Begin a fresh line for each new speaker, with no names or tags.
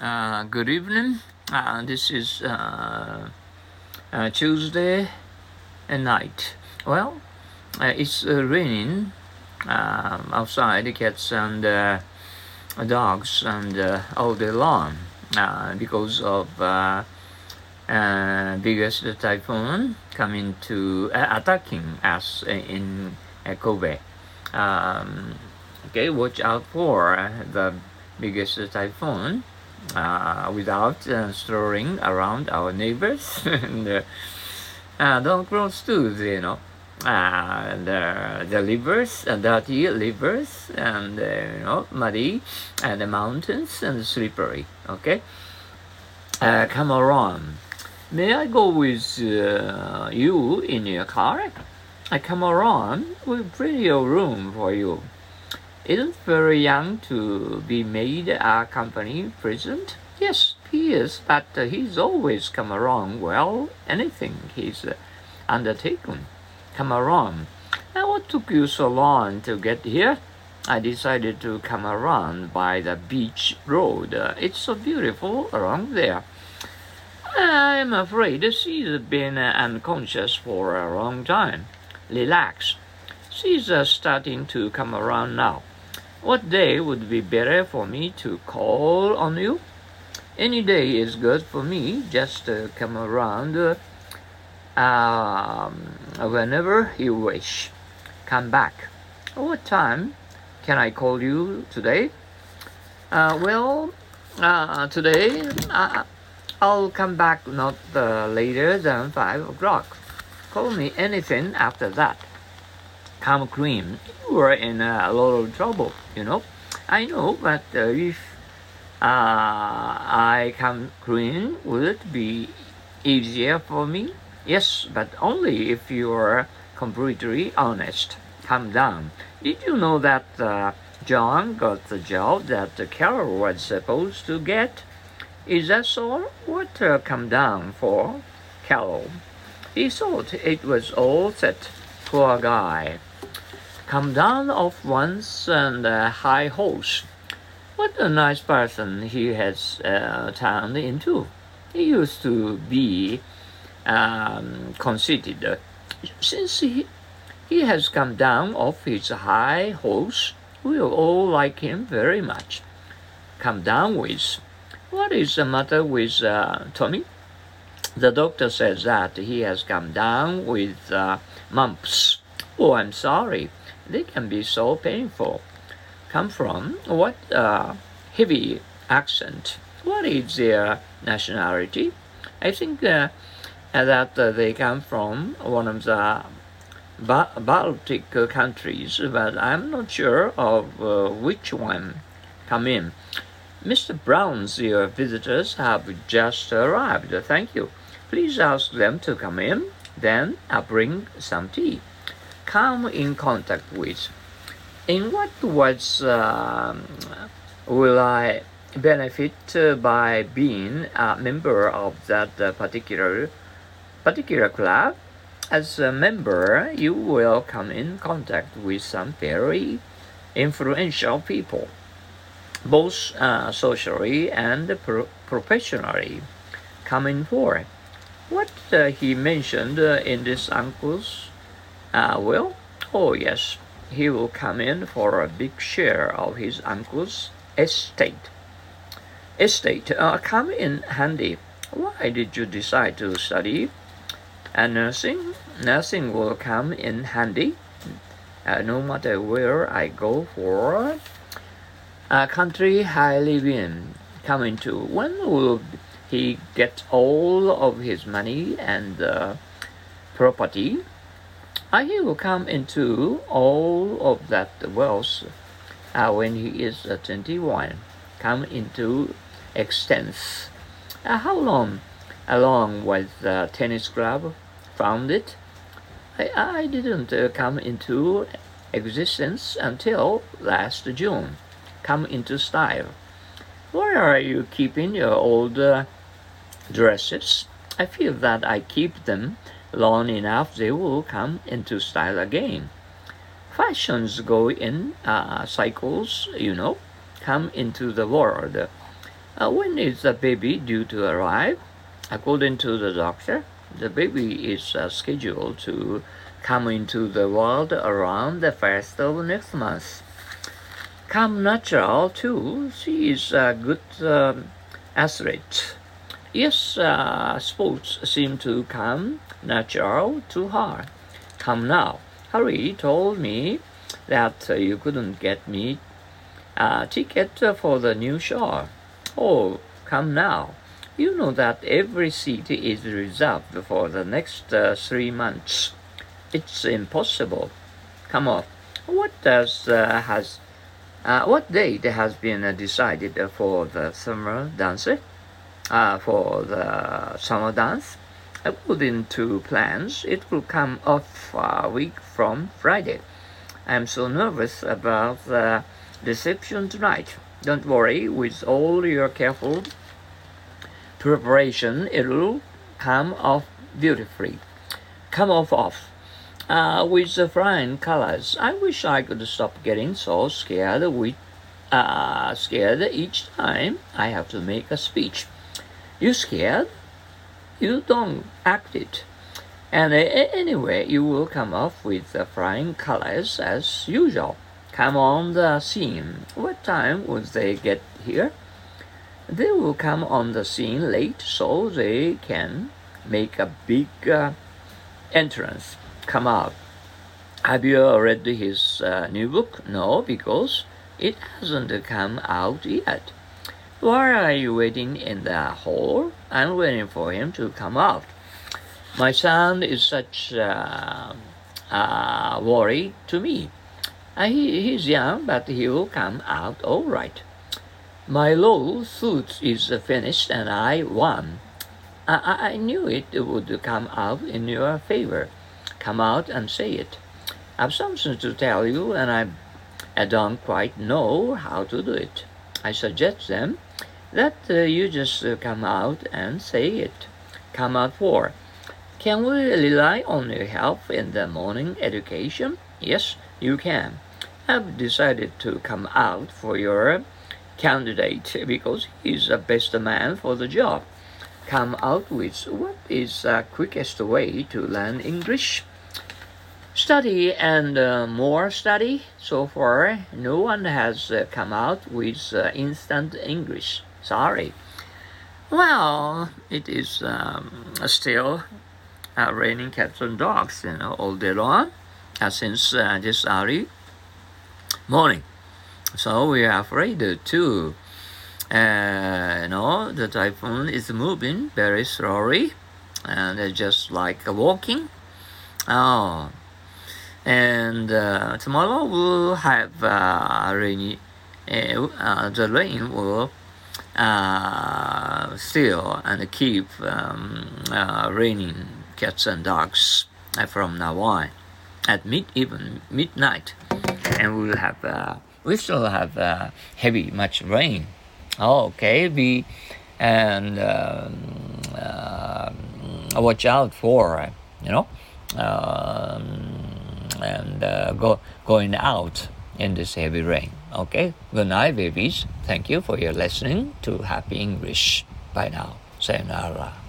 Uh, good evening. Uh, this is uh, uh, Tuesday night. Well, uh, it's uh, raining um, outside. The cats and dogs and all day long because of biggest typhoon coming to attacking us in Kobe. Um, okay, watch out for the biggest typhoon uh, without uh, strolling around our neighbors and uh, uh, don't grow too, you know. Uh, the, the rivers, uh, dirty rivers, and uh, you know, muddy, and the mountains, and slippery. Okay, uh, come around. May I go with uh, you in your car? I come around with plenty of room for you. Isn't very young to be made a company president? Yes, he is, but uh, he's always come around well anything he's uh, undertaken. Come around. Now, what took you so long to get here? I decided to come around by the beach road. Uh, it's so beautiful around there. I'm afraid she's been unconscious for a long time. Relax. She's uh, starting to come around now. What day would be better for me to call on you? Any day is good for me. Just uh, come around uh, um, whenever you wish. Come back. What time can I call you today? Uh, well, uh, today uh, I'll come back not uh, later than five o'clock. Call me anything after that. Come cream, you are in a lot of trouble, you know. I know, but uh, if uh, I come clean, would it be easier for me? Yes, but only if you are completely honest. Come down. Did you know that uh, John got the job that Carol was supposed to get? Is that so? What uh, come down for, Carol? He thought it was all set. Poor guy. Come down off once and a high horse. What a nice person he has uh, turned into. He used to be um, conceited. Since he, he has come down off his high horse, we all like him very much. Come down with. What is the matter with uh, Tommy? The doctor says that he has come down with uh, mumps. Oh, I'm sorry. They can be so painful. Come from what uh, heavy accent? What is their nationality? I think uh, that uh, they come from one of the ba- Baltic countries, but I'm not sure of uh, which one come in. Mr. Brown's your visitors have just arrived. Thank you. Please ask them to come in. Then I'll bring some tea. Come in contact with. In what words um, will I benefit uh, by being a member of that uh, particular particular club? As a member, you will come in contact with some very influential people, both uh, socially and pro- professionally. Coming for what uh, he mentioned uh, in this uncle's uh, will? Oh yes, he will come in for a big share of his uncle's estate. Estate uh, come in handy. Why did you decide to study uh, nursing? Nursing will come in handy. Uh, no matter where I go for a country I live in, come into. When will he get all of his money and uh, property? Uh, he will come into all of that wealth uh, when he is uh, 21. Come into extents. Uh, how long? Along with the tennis club founded, I, I didn't uh, come into existence until last June. Come into style. Where are you keeping your old uh, dresses? I feel that I keep them long enough, they will come into style again. Fashions go in uh, cycles, you know, come into the world. Uh, when is the baby due to arrive? According to the doctor, the baby is uh, scheduled to come into the world around the first of next month. Come natural too. She is a good um, athlete. Yes, uh, sports seem to come natural to her. Come now. Harry told me that uh, you couldn't get me a ticket for the new show. Oh, come now. You know that every seat is reserved for the next uh, three months. It's impossible. Come on. What does uh, has uh, what date has been uh, decided for the summer dance? Uh, for the summer dance? According to plans, it will come off a week from Friday. I'm so nervous about the reception tonight. Don't worry, with all your careful preparation, it'll come off beautifully. Come off off uh, with the flying colors. I wish I could stop getting so scared with uh, scared each time I have to make a speech. You scared? You don't act it. And anyway, you will come off with the flying colors as usual. Come on the scene. What time would they get here? They will come on the scene late so they can make a big uh, entrance come out. Have you read his uh, new book? No, because it hasn't come out yet. Why are you waiting in the hall? I'm waiting for him to come out. My son is such a uh, uh, worry to me. Uh, he, he's young, but he will come out all right. My law suit is finished and I won. I, I knew it would come out in your favor come out and say it. I've something to tell you, and I, I don't quite know how to do it. I suggest them that uh, you just uh, come out and say it. Come out for. Can we rely on your help in the morning education? Yes, you can. I've decided to come out for your candidate because he's the best man for the job. Come out with what is the quickest way to learn English? Study and uh, more study. So far, no one has uh, come out with uh, instant English. Sorry. Well, it is um, still uh, raining cats and dogs, you know, all day long uh, since uh, this early morning. So we are afraid too. you know, the typhoon is moving very slowly, and just like walking. Oh, and uh, tomorrow we'll have uh, rainy. Uh, the rain will uh, still and keep um, uh, raining cats and dogs from now on at mid even midnight, and we'll have uh, we still have heavy much rain. Oh, okay, be and um, watch out for you know. Um, and uh, go, going out in this heavy rain. Okay, good night, babies. Thank you for your listening to Happy English. Bye now. Sayonara.